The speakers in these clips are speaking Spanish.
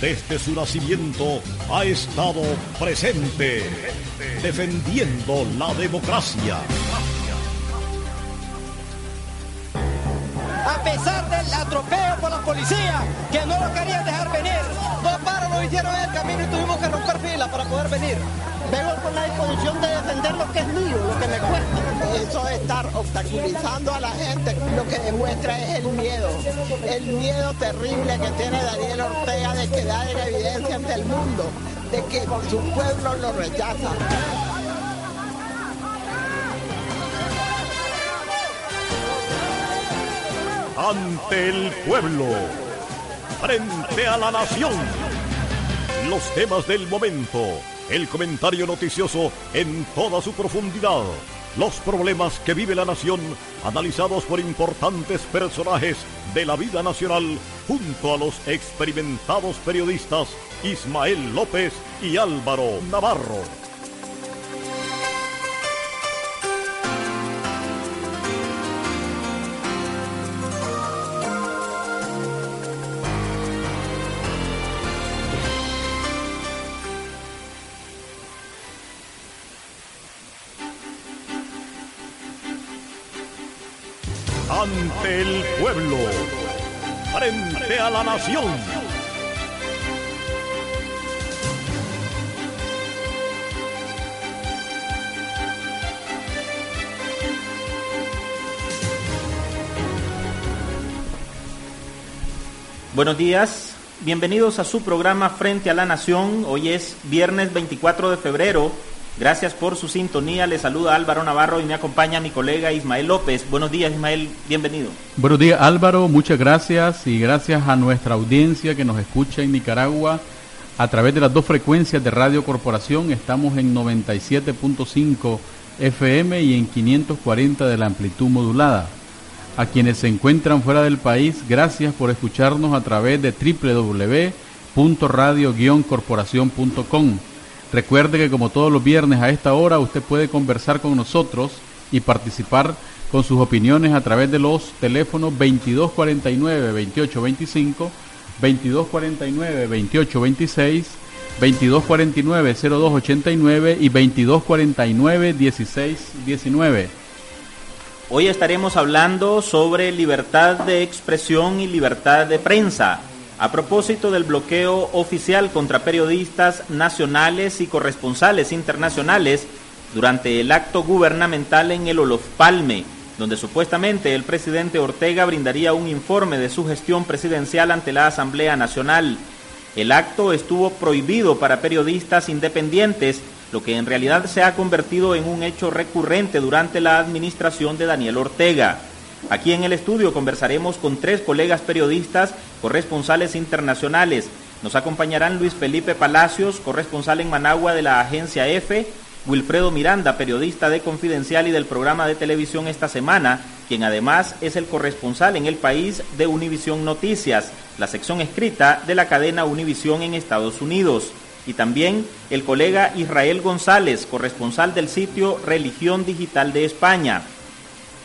desde su nacimiento ha estado presente, defendiendo la democracia. A pesar del atropello por la policía, que no lo querían dejar venir, dos paros nos hicieron el camino y tuvimos que romper fila para poder venir. Vengo con la disposición de defender lo que es mío, lo que me cuesta. Eso de estar obstaculizando a la gente, lo que demuestra es el miedo. El miedo terrible que tiene Daniel Ortega de quedar en evidencia ante el mundo, de que su pueblo lo rechaza. Ante el pueblo, frente a la nación, los temas del momento el comentario noticioso en toda su profundidad. Los problemas que vive la nación, analizados por importantes personajes de la vida nacional, junto a los experimentados periodistas Ismael López y Álvaro Navarro. El pueblo, frente a la nación. Buenos días, bienvenidos a su programa Frente a la Nación. Hoy es viernes 24 de febrero Gracias por su sintonía. Le saluda Álvaro Navarro y me acompaña mi colega Ismael López. Buenos días, Ismael. Bienvenido. Buenos días, Álvaro. Muchas gracias y gracias a nuestra audiencia que nos escucha en Nicaragua a través de las dos frecuencias de Radio Corporación. Estamos en 97.5 FM y en 540 de la amplitud modulada. A quienes se encuentran fuera del país, gracias por escucharnos a través de www.radio-corporación.com Recuerde que como todos los viernes a esta hora usted puede conversar con nosotros y participar con sus opiniones a través de los teléfonos 2249-2825, 2249-2826, 2249-0289 y 2249-1619. Hoy estaremos hablando sobre libertad de expresión y libertad de prensa a propósito del bloqueo oficial contra periodistas nacionales y corresponsales internacionales durante el acto gubernamental en el Olof Palme, donde supuestamente el presidente Ortega brindaría un informe de su gestión presidencial ante la Asamblea Nacional. El acto estuvo prohibido para periodistas independientes, lo que en realidad se ha convertido en un hecho recurrente durante la administración de Daniel Ortega. Aquí en el estudio conversaremos con tres colegas periodistas, corresponsales internacionales. Nos acompañarán Luis Felipe Palacios, corresponsal en Managua de la agencia EFE, Wilfredo Miranda, periodista de Confidencial y del programa de televisión esta semana, quien además es el corresponsal en el país de Univisión Noticias, la sección escrita de la cadena Univisión en Estados Unidos. Y también el colega Israel González, corresponsal del sitio Religión Digital de España.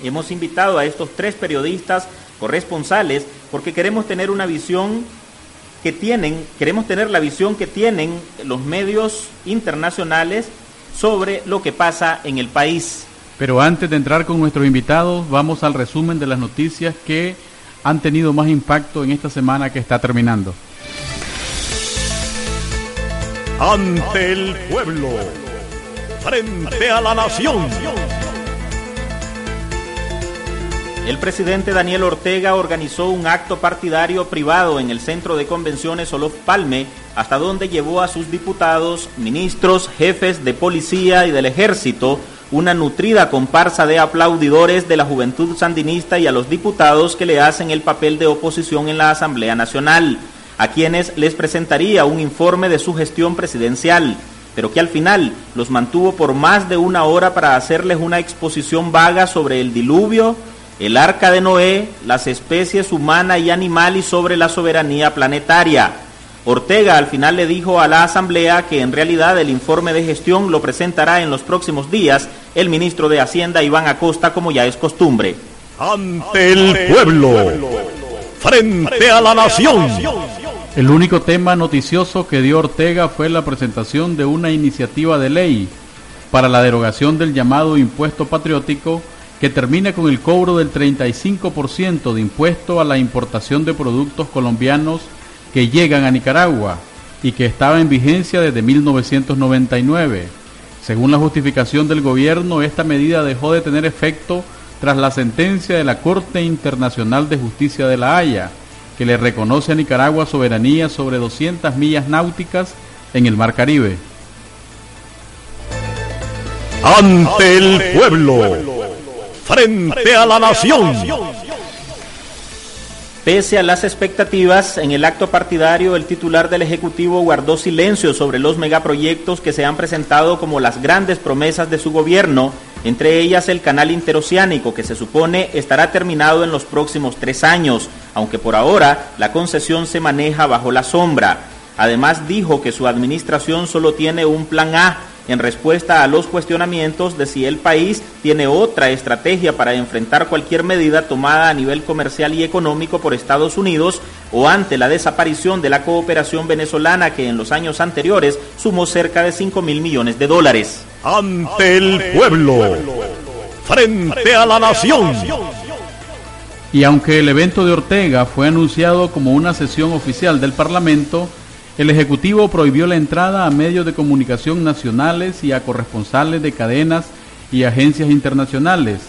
Hemos invitado a estos tres periodistas corresponsales porque queremos tener una visión que tienen, queremos tener la visión que tienen los medios internacionales sobre lo que pasa en el país. Pero antes de entrar con nuestros invitados, vamos al resumen de las noticias que han tenido más impacto en esta semana que está terminando. Ante el pueblo, frente a la nación. El presidente Daniel Ortega organizó un acto partidario privado en el centro de convenciones Olof Palme, hasta donde llevó a sus diputados, ministros, jefes de policía y del ejército, una nutrida comparsa de aplaudidores de la juventud sandinista y a los diputados que le hacen el papel de oposición en la Asamblea Nacional, a quienes les presentaría un informe de su gestión presidencial pero que al final los mantuvo por más de una hora para hacerles una exposición vaga sobre el diluvio, el arca de Noé, las especies humana y animal y sobre la soberanía planetaria. Ortega al final le dijo a la Asamblea que en realidad el informe de gestión lo presentará en los próximos días el ministro de Hacienda Iván Acosta como ya es costumbre. Ante el pueblo, frente a la nación. El único tema noticioso que dio Ortega fue la presentación de una iniciativa de ley para la derogación del llamado impuesto patriótico que termina con el cobro del 35% de impuesto a la importación de productos colombianos que llegan a Nicaragua y que estaba en vigencia desde 1999. Según la justificación del gobierno, esta medida dejó de tener efecto tras la sentencia de la Corte Internacional de Justicia de La Haya, que le reconoce a Nicaragua soberanía sobre 200 millas náuticas en el Mar Caribe. Ante el pueblo, frente a la nación. Pese a las expectativas, en el acto partidario el titular del Ejecutivo guardó silencio sobre los megaproyectos que se han presentado como las grandes promesas de su gobierno, entre ellas el canal interoceánico que se supone estará terminado en los próximos tres años, aunque por ahora la concesión se maneja bajo la sombra. Además dijo que su administración solo tiene un plan A en respuesta a los cuestionamientos de si el país tiene otra estrategia para enfrentar cualquier medida tomada a nivel comercial y económico por Estados Unidos o ante la desaparición de la cooperación venezolana que en los años anteriores sumó cerca de 5 mil millones de dólares. Ante el pueblo, frente a la nación. Y aunque el evento de Ortega fue anunciado como una sesión oficial del Parlamento, el Ejecutivo prohibió la entrada a medios de comunicación nacionales y a corresponsales de cadenas y agencias internacionales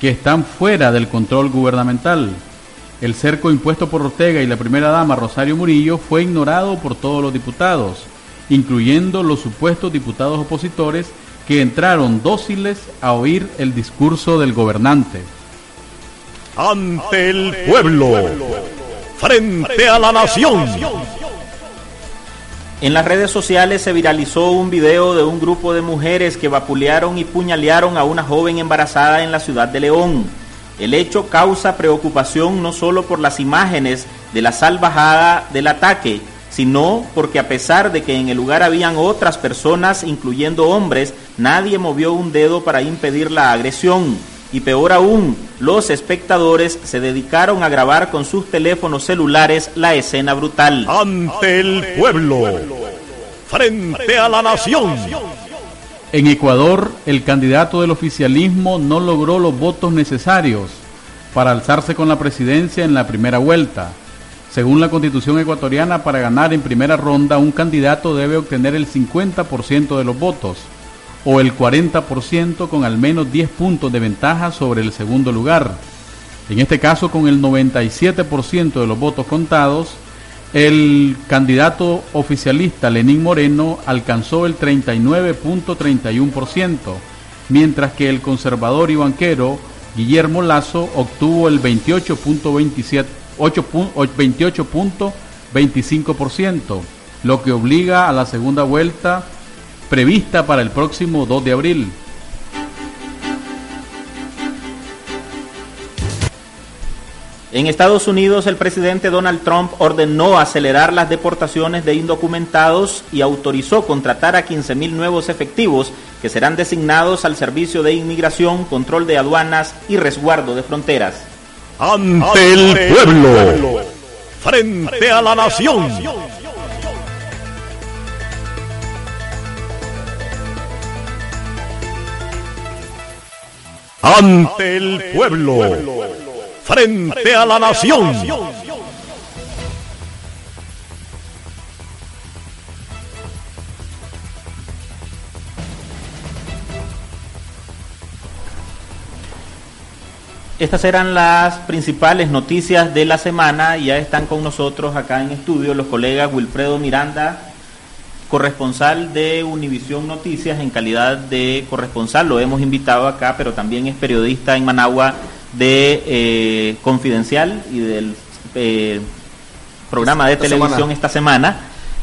que están fuera del control gubernamental. El cerco impuesto por Ortega y la primera dama Rosario Murillo fue ignorado por todos los diputados, incluyendo los supuestos diputados opositores que entraron dóciles a oír el discurso del gobernante. Ante el pueblo, frente a la nación. En las redes sociales se viralizó un video de un grupo de mujeres que vapulearon y puñalearon a una joven embarazada en la ciudad de León. El hecho causa preocupación no solo por las imágenes de la salvajada del ataque, sino porque a pesar de que en el lugar habían otras personas, incluyendo hombres, nadie movió un dedo para impedir la agresión. Y peor aún, los espectadores se dedicaron a grabar con sus teléfonos celulares la escena brutal. Ante el pueblo, frente a la nación. En Ecuador, el candidato del oficialismo no logró los votos necesarios para alzarse con la presidencia en la primera vuelta. Según la constitución ecuatoriana, para ganar en primera ronda, un candidato debe obtener el 50% de los votos o el 40% con al menos 10 puntos de ventaja sobre el segundo lugar. En este caso, con el 97% de los votos contados, el candidato oficialista Lenín Moreno alcanzó el 39.31%, mientras que el conservador y banquero Guillermo Lazo obtuvo el 28.25%, lo que obliga a la segunda vuelta prevista para el próximo 2 de abril. En Estados Unidos, el presidente Donald Trump ordenó acelerar las deportaciones de indocumentados y autorizó contratar a 15.000 nuevos efectivos que serán designados al servicio de inmigración, control de aduanas y resguardo de fronteras. Ante el pueblo, frente a la nación. Ante el pueblo, frente a la nación. Estas eran las principales noticias de la semana. Ya están con nosotros acá en estudio los colegas Wilfredo Miranda corresponsal de Univisión Noticias en calidad de corresponsal, lo hemos invitado acá, pero también es periodista en Managua de eh, Confidencial y del eh, programa de televisión esta semana.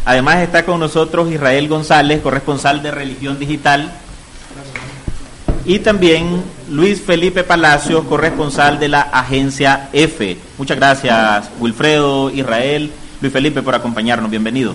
Además está con nosotros Israel González, corresponsal de Religión Digital. Y también Luis Felipe Palacios, corresponsal de la agencia F. Muchas gracias, Wilfredo, Israel, Luis Felipe, por acompañarnos. Bienvenido.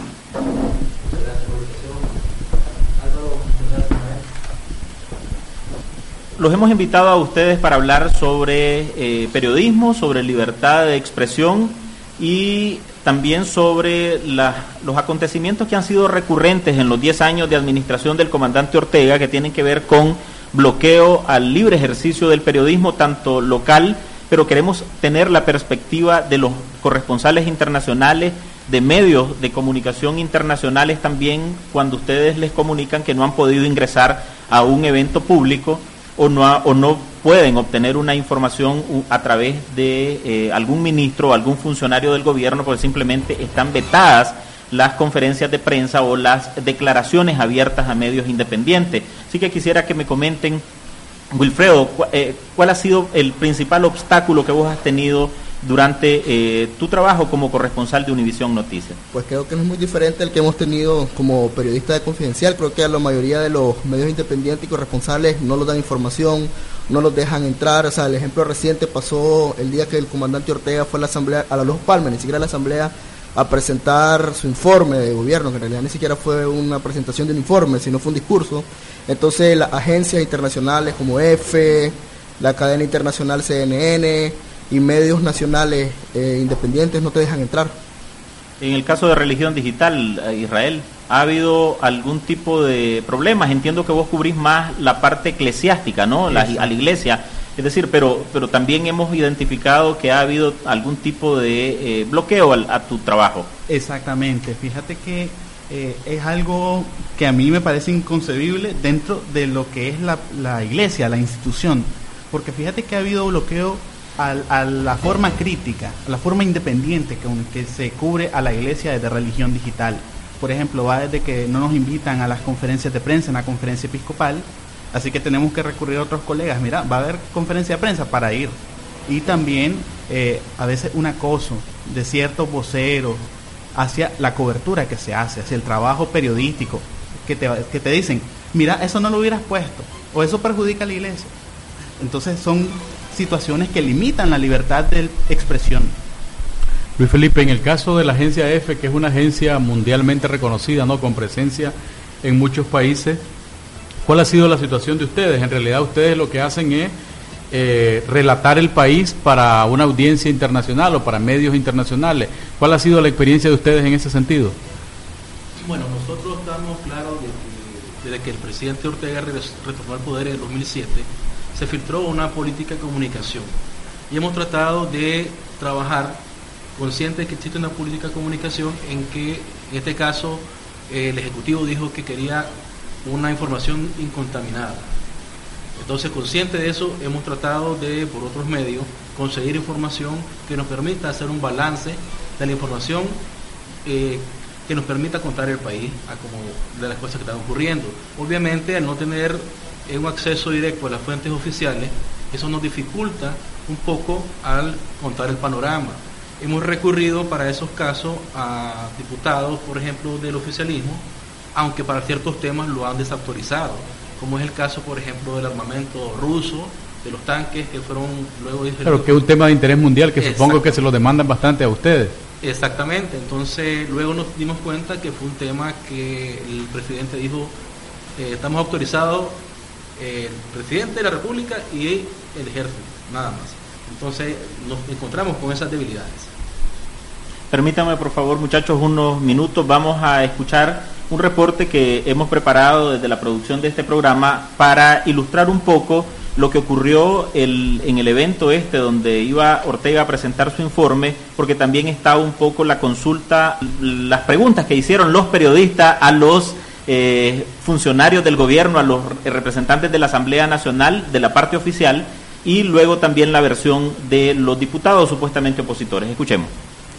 Los hemos invitado a ustedes para hablar sobre eh, periodismo, sobre libertad de expresión y también sobre los acontecimientos que han sido recurrentes en los 10 años de administración del comandante Ortega, que tienen que ver con bloqueo al libre ejercicio del periodismo, tanto local, pero queremos tener la perspectiva de los corresponsales internacionales, de medios de comunicación internacionales también, cuando ustedes les comunican que no han podido ingresar a un evento público o no, o no pueden obtener una información a través de eh, algún ministro o algún funcionario del gobierno porque simplemente están vetadas las conferencias de prensa o las declaraciones abiertas a medios independientes. Así que quisiera que me comenten, Wilfredo, eh, ¿cuál ha sido el principal obstáculo que vos has tenido durante eh, tu trabajo como corresponsal de Univisión Noticias? Pues creo que no es muy diferente el que hemos tenido como periodista de Confidencial. Creo que a la mayoría de los medios independientes y corresponsales no nos dan información, no los dejan entrar. O sea, el ejemplo reciente pasó el día que el comandante Ortega fue a la asamblea, a la Los Palmas, ni siquiera a la asamblea a presentar su informe de gobierno, que en realidad ni siquiera fue una presentación de un informe, sino fue un discurso. Entonces las agencias internacionales como EFE, la cadena internacional CNN, y medios nacionales eh, independientes no te dejan entrar. En el caso de religión digital, eh, Israel, ¿ha habido algún tipo de problemas? Entiendo que vos cubrís más la parte eclesiástica, ¿no? La, a la iglesia. Es decir, pero, pero también hemos identificado que ha habido algún tipo de eh, bloqueo a tu trabajo. Exactamente. Fíjate que es algo que a mí me parece inconcebible dentro de lo que es la, la iglesia, la institución. Porque fíjate que ha habido bloqueo a, la forma crítica, a la forma independiente con que se cubre a la iglesia de religión digital. Por ejemplo, va desde que no nos invitan a las conferencias de prensa en la conferencia episcopal, así que tenemos que recurrir a otros colegas. Mira, va a haber conferencia de prensa para ir. Y también eh, a veces un acoso de ciertos voceros hacia la cobertura que se hace, hacia el trabajo periodístico, que te, que te dicen, mira, eso no lo hubieras puesto, o eso perjudica a la iglesia. Entonces son situaciones que limitan la libertad de expresión. Luis Felipe, en el caso de la agencia EFE, que es una agencia mundialmente reconocida, ¿no? con presencia en muchos países, ¿cuál ha sido la situación de ustedes? En realidad ustedes lo que hacen es eh, relatar el país para una audiencia internacional o para medios internacionales. ¿Cuál ha sido la experiencia de ustedes en ese sentido? Bueno, nosotros estamos claros de que desde que el presidente Ortega retornó al poder en 2007, se filtró una política de comunicación. Y hemos tratado de trabajar consciente de que existe una política de comunicación en que, en este caso, el Ejecutivo dijo que quería una información incontaminada. Entonces, consciente de eso, hemos tratado de, por otros medios, conseguir información que nos permita hacer un balance de la información eh, que nos permita contar el país a como de las cosas que están ocurriendo. Obviamente, al no tener es un acceso directo a las fuentes oficiales, eso nos dificulta un poco al contar el panorama. Hemos recurrido para esos casos a diputados, por ejemplo, del oficialismo, aunque para ciertos temas lo han desautorizado, como es el caso, por ejemplo, del armamento ruso, de los tanques que fueron luego... Pero que es un tema de interés mundial que supongo que se lo demandan bastante a ustedes. Exactamente, entonces luego nos dimos cuenta que fue un tema que el presidente dijo, eh, estamos autorizados el presidente de la República y el ejército, nada más. Entonces nos encontramos con esas debilidades. Permítame, por favor, muchachos, unos minutos. Vamos a escuchar un reporte que hemos preparado desde la producción de este programa para ilustrar un poco lo que ocurrió en el evento este donde iba Ortega a presentar su informe, porque también está un poco la consulta, las preguntas que hicieron los periodistas a los eh, funcionarios del gobierno, a los representantes de la Asamblea Nacional, de la parte oficial, y luego también la versión de los diputados supuestamente opositores. Escuchemos.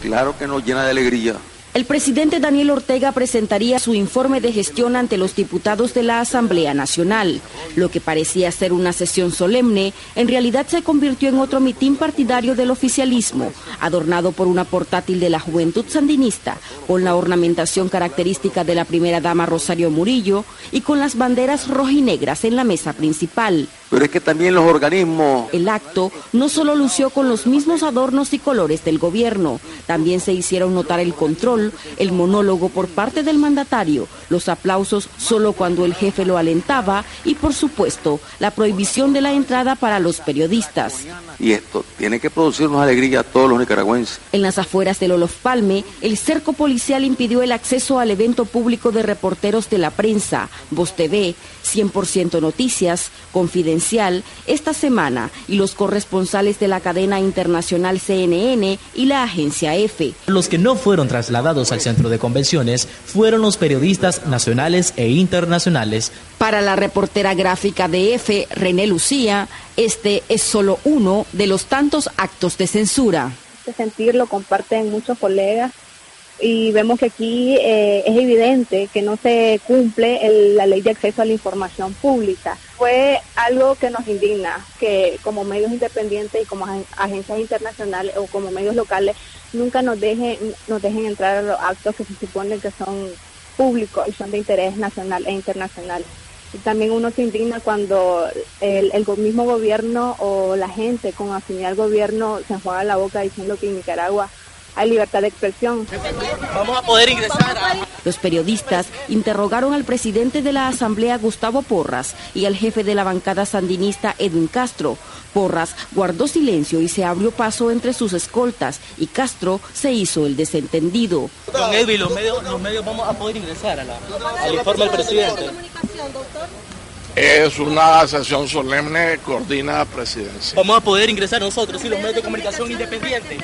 Claro que nos llena de alegría el presidente Daniel Ortega presentaría su informe de gestión ante los diputados de la Asamblea Nacional. Lo que parecía ser una sesión solemne, en realidad se convirtió en otro mitin partidario del oficialismo, adornado por una portátil de la juventud sandinista, con la ornamentación característica de la primera dama Rosario Murillo y con las banderas rojinegras en la mesa principal. Pero es que también los organismos... El acto no solo lució con los mismos adornos y colores del gobierno, también se hicieron notar el control, el monólogo por parte del mandatario, los aplausos solo cuando el jefe lo alentaba y por supuesto la prohibición de la entrada para los periodistas. Y esto tiene que producirnos alegría a todos los nicaragüenses. En las afueras del Olof Palme, el cerco policial impidió el acceso al evento público de reporteros de la prensa, Voz TV, 100% Noticias, Confidencial, esta semana y los corresponsales de la cadena internacional CNN y la agencia EFE. Los que no fueron trasladados al centro de convenciones fueron los periodistas nacionales e internacionales. Para la reportera gráfica de EFE, René Lucía, este es solo uno de los tantos actos de censura. Este sentir lo comparten muchos colegas y vemos que aquí eh, es evidente que no se cumple la ley de acceso a la información pública. Fue algo que nos indigna, que como medios independientes y como agencias internacionales o como medios locales nunca nos dejen, nos dejen entrar a los actos que se supone que son públicos y son de interés nacional e internacional. También uno se indigna cuando el, el mismo gobierno o la gente con afinidad al gobierno se enjuaga la boca diciendo que en Nicaragua hay libertad de expresión. Vamos a poder ingresar. Los periodistas interrogaron al presidente de la Asamblea, Gustavo Porras, y al jefe de la bancada sandinista, Edwin Castro. Porras guardó silencio y se abrió paso entre sus escoltas, y Castro se hizo el desentendido. Don Edwin, los medios, los medios vamos a poder ingresar a la, al informe del presidente. Es una sesión solemne, coordina presidencia. Vamos a poder ingresar nosotros, sí, los medios de comunicación independientes.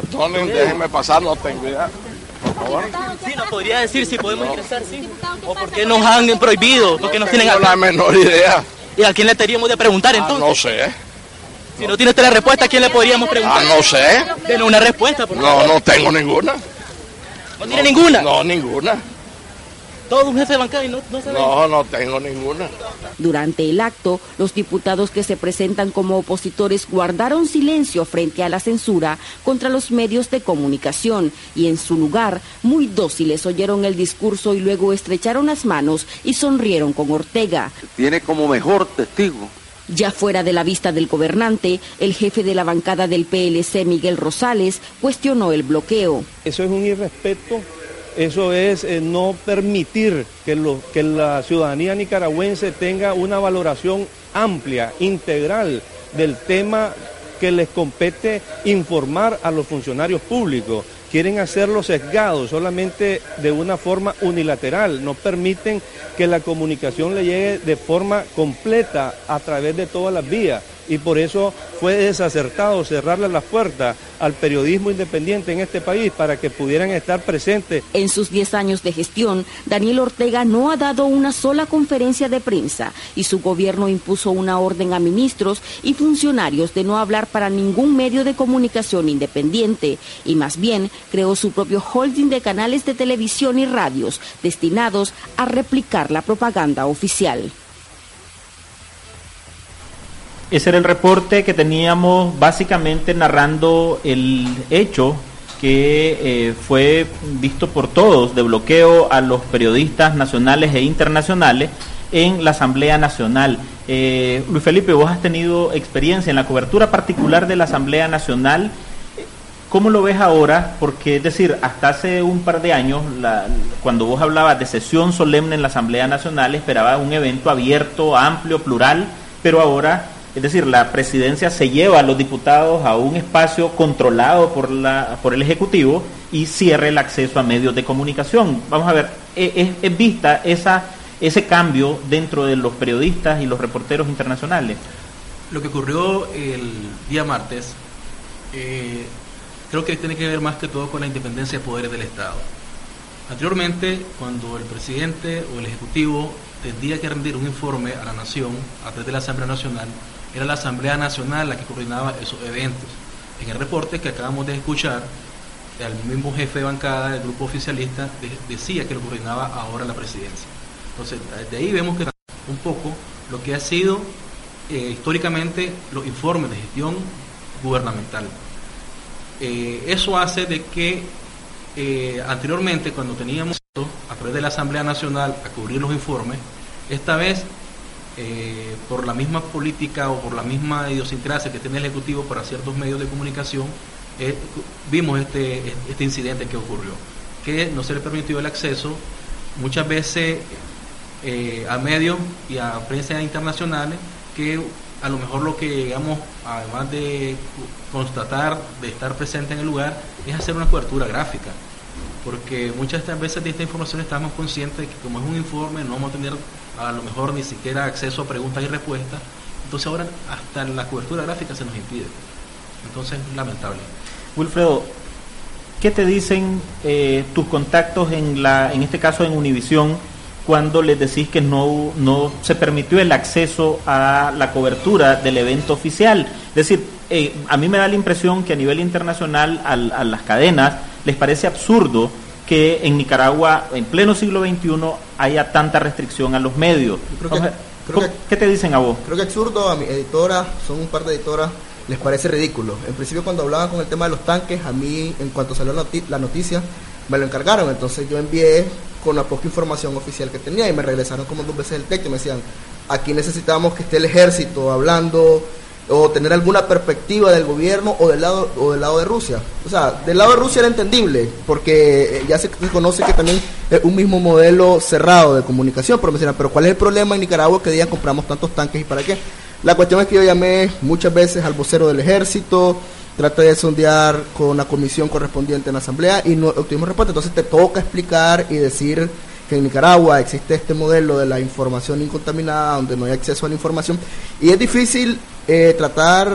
Perdonen, déjenme pasar, no tengo idea. Por favor. Sí, nos podría decir si podemos ingresar, sí. O por qué nos han prohibido, porque nos tienen la menor idea. ¿Y a quién le tendríamos de preguntar Ah, entonces? no sé. Si no tiene usted la respuesta, ¿a quién le podríamos preguntar? Ah, no sé. Denos una respuesta, por No, favor. no tengo ninguna. ¿No tiene ninguna? No, ninguna. Todo un jefe de bancada y no, no se ve. No, no tengo ninguna. Durante el acto, los diputados que se presentan como opositores guardaron silencio frente a la censura contra los medios de comunicación y en su lugar, muy dóciles oyeron el discurso y luego estrecharon las manos y sonrieron con Ortega. Tiene como mejor testigo Ya fuera de la vista del gobernante, el jefe de la bancada del PLC, Miguel Rosales, cuestionó el bloqueo. Eso es un irrespeto, eso es eh, no permitir que, que la ciudadanía nicaragüense tenga una valoración amplia, integral del tema que les compete informar a los funcionarios públicos. Quieren hacerlo sesgados, solamente de una forma unilateral. No permiten que la comunicación le llegue de forma completa a través de todas las vías. Y por eso fue desacertado cerrarle las puertas al periodismo independiente en este país para que pudieran estar presentes En sus 10 años de gestión, Daniel Ortega no ha dado una sola conferencia de prensa y su gobierno impuso una orden a ministros y funcionarios de no hablar para ningún medio de comunicación independiente y más bien creó su propio holding de canales de televisión y radios destinados a replicar la propaganda oficial. Ese era el reporte que teníamos básicamente narrando el hecho que eh, fue visto por todos de bloqueo a los periodistas nacionales e internacionales en la Asamblea Nacional. Eh, Luis Felipe, vos has tenido experiencia en la cobertura particular de la Asamblea Nacional. ¿Cómo lo ves ahora? Porque, es decir, hasta hace un par de años, la- cuando vos hablabas de sesión solemne en la Asamblea Nacional, esperaba un evento abierto, amplio, plural, pero ahora, es decir, la presidencia se lleva a los diputados a un espacio controlado por, la, por el Ejecutivo y cierra el acceso a medios de comunicación. Vamos a ver, ¿es, es- es vista esa, ese cambio dentro de los periodistas y los reporteros internacionales? Lo que ocurrió el día martes eh, creo que tiene que ver más que todo con la independencia de poderes del Estado. Anteriormente, cuando el presidente o el Ejecutivo tendría que rendir un informe a la Nación a través de la Asamblea Nacional, era la Asamblea Nacional la que coordinaba esos eventos. En el reporte que acabamos de escuchar, el mismo jefe de bancada del grupo oficialista de- decía que lo coordinaba ahora la presidencia. Entonces, de ahí vemos que un poco lo que ha sido eh, históricamente los informes de gestión gubernamental. Eh, eso hace de que eh, anteriormente, cuando teníamos a través de la Asamblea Nacional a cubrir los informes, esta vez eh, por la misma política o por la misma idiosincrasia que tiene el Ejecutivo para ciertos medios de comunicación, eh, vimos este, este incidente que ocurrió, que no se le permitió el acceso muchas veces eh, a medios y a prensa internacionales que a lo mejor lo que llegamos, además de constatar, de estar presente en el lugar, es hacer una cobertura gráfica. Porque muchas veces de esta información estamos conscientes de que como es un informe no vamos a tener a lo mejor ni siquiera acceso a preguntas y respuestas. Entonces ahora hasta la cobertura gráfica se nos impide. Entonces, lamentable. Wilfredo, ¿qué te dicen eh, tus contactos en, la, en este caso en Univisión? cuando les decís que no, no se permitió el acceso a la cobertura del evento oficial. Es decir, eh, a mí me da la impresión que a nivel internacional a las cadenas les parece absurdo que en Nicaragua, en pleno siglo XXI, haya tanta restricción a los medios. ¿Qué te dicen a vos? Creo que absurdo, a mi editora, son un par de editoras, les parece ridículo. En principio, cuando hablaban con el tema de los tanques, a mí, en cuanto salió la noticia, me lo encargaron. Entonces yo envié con la poca información oficial que tenía y me regresaron como dos veces el texto y me decían, aquí necesitamos que esté el ejército hablando o tener alguna perspectiva del gobierno o del lado o del lado de Rusia. O sea, del lado de Rusia era entendible, porque ya se conoce que también es un mismo modelo cerrado de comunicación, pero me decían, pero ¿cuál es el problema en Nicaragua que día compramos tantos tanques y para qué? La cuestión es que yo llamé muchas veces al vocero del ejército, trata de sondear con la comisión correspondiente en la asamblea y no obtuvimos respuesta. Entonces te toca explicar y decir que en Nicaragua existe este modelo de la información incontaminada, donde no hay acceso a la información. Y es difícil eh, tratar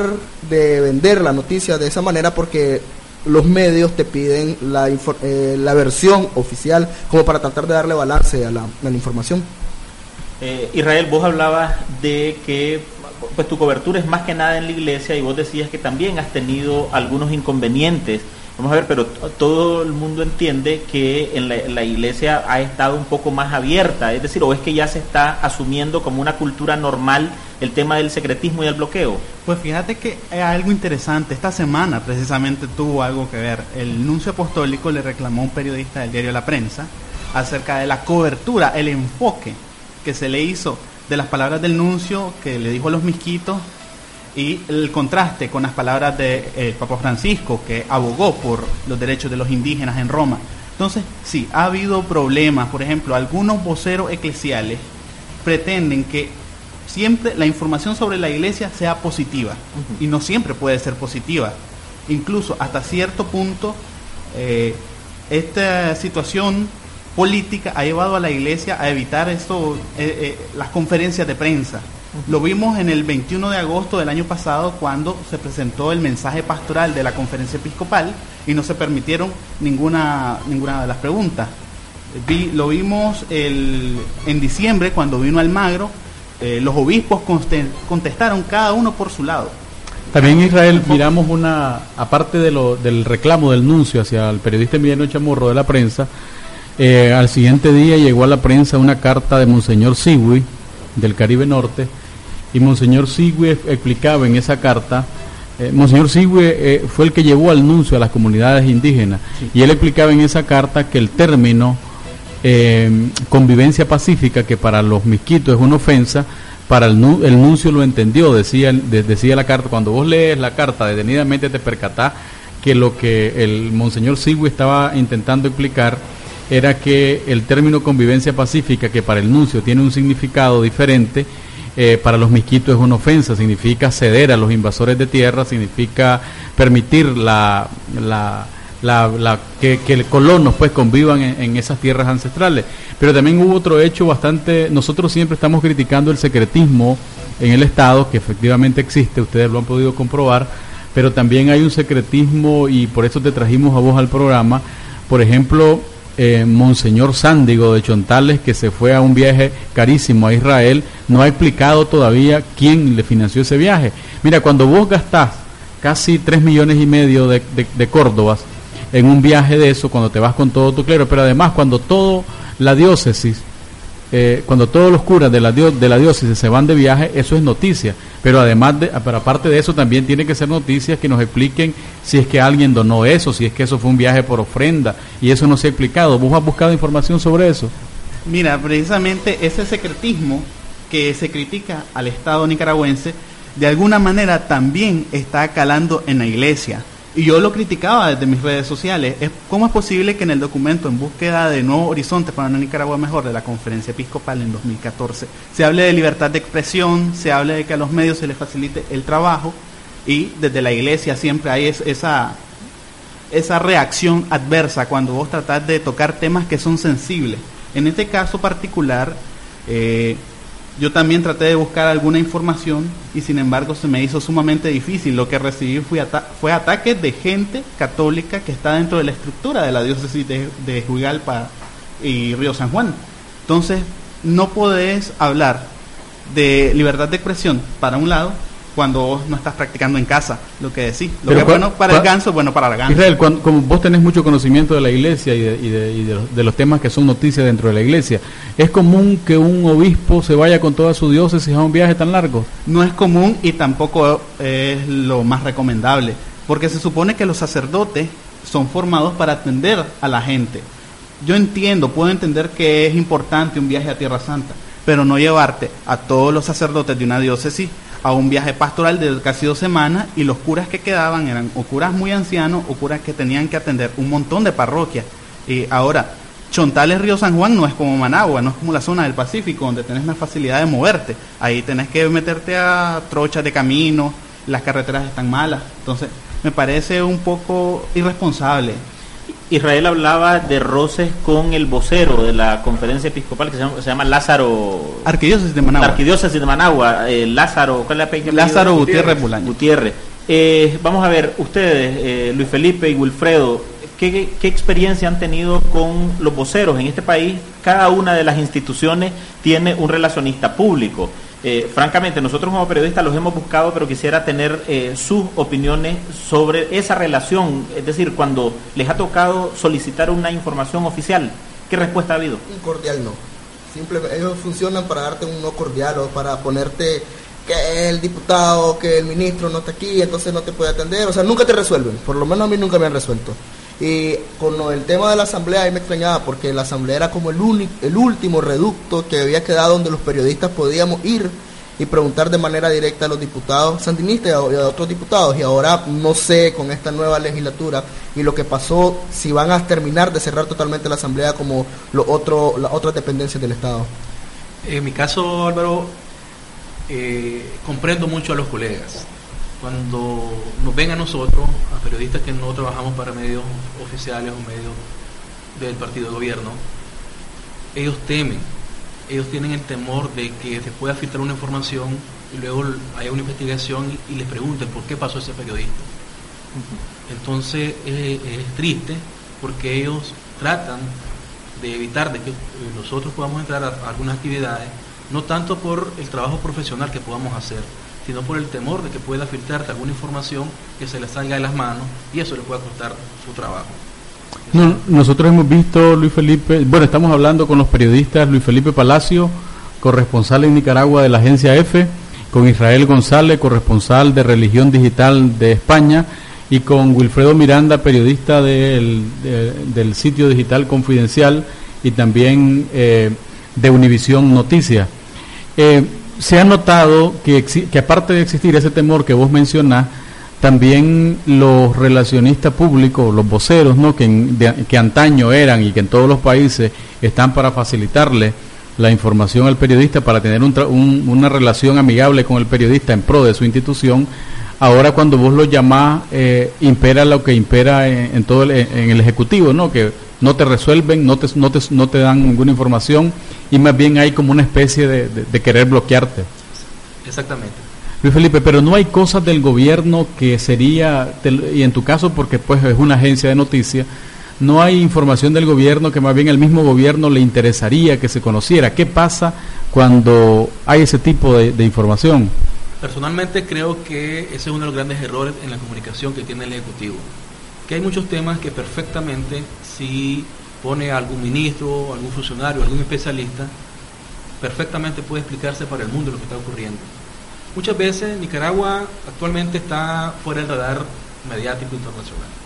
de vender la noticia de esa manera porque los medios te piden la, eh, la versión oficial como para tratar de darle balance a la, la información. Eh, Israel, vos hablabas de que pues tu cobertura es más que nada en la iglesia y vos decías que también has tenido algunos inconvenientes. Vamos a ver, pero todo el mundo entiende que en la, iglesia ha estado un poco más abierta, es decir, o es que ya se está asumiendo como una cultura normal el tema del secretismo y el bloqueo. Pues fíjate que algo interesante. Esta semana precisamente tuvo algo que ver. El nuncio apostólico le reclamó a un periodista del diario La Prensa acerca de la cobertura, el enfoque que se le hizo de las palabras del nuncio que le dijo a los misquitos y el contraste con las palabras del de, eh, Papa Francisco que abogó por los derechos de los indígenas en Roma. Entonces, sí, ha habido problemas. Por ejemplo, algunos voceros eclesiales pretenden que siempre la información sobre la iglesia sea positiva y no siempre puede ser positiva. Incluso hasta cierto punto, eh, esta situación política ha llevado a la iglesia a evitar esto, eh, eh, las conferencias de prensa. Lo vimos en el 21 de agosto del año pasado cuando se presentó el mensaje pastoral de la conferencia episcopal y no se permitieron ninguna, ninguna de las preguntas. Vi, lo vimos el, en diciembre cuando vino Almagro, eh, los obispos contestaron cada uno por su lado. También Israel miramos una, aparte de lo, del reclamo del nuncio hacia el periodista Emiliano Chamorro de la prensa, eh, al siguiente día llegó a la prensa una carta de Monseñor Sigui, del Caribe Norte, y Monseñor Sigui explicaba en esa carta, eh, Monseñor Sigui eh, fue el que llevó al nuncio a las comunidades indígenas, y él explicaba en esa carta que el término convivencia pacífica, que para los misquitos es una ofensa, para el, el nuncio lo entendió, decía, decía la carta, cuando vos lees la carta detenidamente te percatás que lo que el Monseñor Sigui estaba intentando explicar era que el término convivencia pacífica, que para el nuncio tiene un significado diferente, eh, para los misquitos es una ofensa, significa ceder a los invasores de tierra, significa permitir la, la, la, que, que colonos pues convivan en, esas tierras ancestrales. Pero también hubo otro hecho bastante, nosotros siempre estamos criticando el secretismo en el Estado, que efectivamente existe, ustedes lo han podido comprobar, pero también hay un secretismo y por eso te trajimos a vos al programa. Por ejemplo, eh, Monseñor Sándigo de Chontales, que se fue a un viaje carísimo a Israel, no ha explicado todavía quién le financió ese viaje. Mira, cuando vos gastás casi 3 millones y medio de, de, córdobas en un viaje de eso, cuando te vas con todo tu clero, pero además cuando todo la diócesis eh, cuando todos los curas de la, de la diócesis se van de viaje, eso es noticia. Pero además, de, pero aparte de eso, también tiene que ser noticias que nos expliquen si es que alguien donó eso, si es que eso fue un viaje por ofrenda, y eso no se ha explicado. ¿Vos has buscado información sobre eso? Mira, precisamente ese secretismo que se critica al Estado nicaragüense, de alguna manera también está calando en la iglesia. Y yo lo criticaba desde mis redes sociales. Es, ¿Cómo es posible que en el documento en búsqueda de nuevo horizonte para una Nicaragua mejor de la conferencia episcopal en 2014 se hable de libertad de expresión, se hable de que a los medios se les facilite el trabajo y desde la iglesia siempre hay esa, esa reacción adversa cuando vos tratás de tocar temas que son sensibles? En este caso particular, eh, yo también traté de buscar alguna información y sin embargo se me hizo sumamente difícil. Lo que recibí fue, fue ataques de gente católica que está dentro de la estructura de la diócesis de, de Huigalpa y Río San Juan. Entonces, no podés hablar de libertad de expresión para un lado cuando vos no estás practicando en casa lo que decís. Lo que es bueno para el ganso es bueno para la ganso. Israel, como vos tenés mucho conocimiento de la iglesia y, de, los, temas que son noticias dentro de la iglesia, ¿es común que un obispo se vaya con toda su diócesis a un viaje tan largo? No es común y tampoco es lo más recomendable, porque se supone que los sacerdotes son formados para atender a la gente. Yo entiendo, puedo entender que es importante un viaje a Tierra Santa, pero no llevarte a todos los sacerdotes de una diócesis a un viaje pastoral de casi dos semanas y los curas que quedaban eran o curas muy ancianos o curas que tenían que atender un montón de parroquias. Y ahora, Chontales Río San Juan no es como Managua, no es como la zona del Pacífico donde tenés más facilidad de moverte. Ahí tenés que meterte a trochas de camino, las carreteras están malas. Entonces, me parece un poco irresponsable Israel hablaba de roces con el vocero de la conferencia episcopal que se llama, Lázaro. Arquidiócesis de Managua. Arquidiócesis de Managua. Eh, Lázaro, ¿cuál es Lázaro Gutiérrez Bulaño. Gutiérrez. Eh, vamos a ver, ustedes, eh, Luis Felipe y Wilfredo, ¿qué, ¿qué, experiencia han tenido con los voceros en este país? Cada una de las instituciones tiene un relacionista público. Eh, francamente, nosotros como periodistas los hemos buscado, pero quisiera tener eh, sus opiniones sobre esa relación. Es decir, cuando les ha tocado solicitar una información oficial, ¿qué respuesta ha habido? Un cordial no. Simplemente ellos funcionan para darte un no cordial o para ponerte que el diputado, que el ministro no está aquí, entonces no te puede atender. O sea, nunca te resuelven. Por lo menos a mí nunca me han resuelto. Y con el tema de la asamblea, ahí me extrañaba porque la asamblea era como el, único, el último reducto que había quedado donde los periodistas podíamos ir y preguntar de manera directa a los diputados sandinistas y a, otros diputados. Y ahora no sé con esta nueva legislatura y lo que pasó, si van a terminar de cerrar totalmente la asamblea como lo otro, las otras dependencias del Estado. En mi caso, Álvaro, eh, comprendo mucho a los colegas cuando nos ven a nosotros, a periodistas que no trabajamos para medios oficiales o medios del partido de gobierno, ellos temen, ellos tienen el temor de que se pueda filtrar una información y luego haya una investigación y, les pregunten por qué pasó ese periodista. Entonces es, triste porque ellos tratan de evitar de que nosotros podamos entrar a algunas actividades, no tanto por el trabajo profesional que podamos hacer, sino por el temor de que pueda filtrarte alguna información que se le salga de las manos y eso le pueda costar su trabajo. nosotros hemos visto, Luis Felipe, bueno, estamos hablando con los periodistas Luis Felipe Palacio, corresponsal en Nicaragua de la agencia EFE, con Israel González, corresponsal de Religión Digital de España, y con Wilfredo Miranda, periodista del, del sitio digital Confidencial y también eh, de Univisión Noticias. Eh, se ha notado que, que aparte de existir ese temor que vos mencionás, también los relacionistas públicos, los voceros, ¿no? que, que antaño eran y que en todos los países están para facilitarle la información al periodista, para tener una relación amigable con el periodista en pro de su institución, ahora cuando vos lo llamás, eh, impera lo que impera en, todo el, en el Ejecutivo, ¿no? que no te resuelven, no te, no te, no te dan ninguna información y más bien hay como una especie de, querer bloquearte. Exactamente. Luis Felipe, pero no hay cosas del gobierno que sería, y en tu caso porque pues es una agencia de noticias, no hay información del gobierno que más bien el mismo gobierno le interesaría que se conociera. ¿Qué pasa cuando hay ese tipo de, de información? Personalmente creo que ese es uno de los grandes errores en la comunicación que tiene el Ejecutivo. Que hay muchos temas que perfectamente si pone algún ministro, algún funcionario, algún especialista, perfectamente puede explicarse para el mundo lo que está ocurriendo. Muchas veces Nicaragua actualmente está fuera del radar mediático internacional.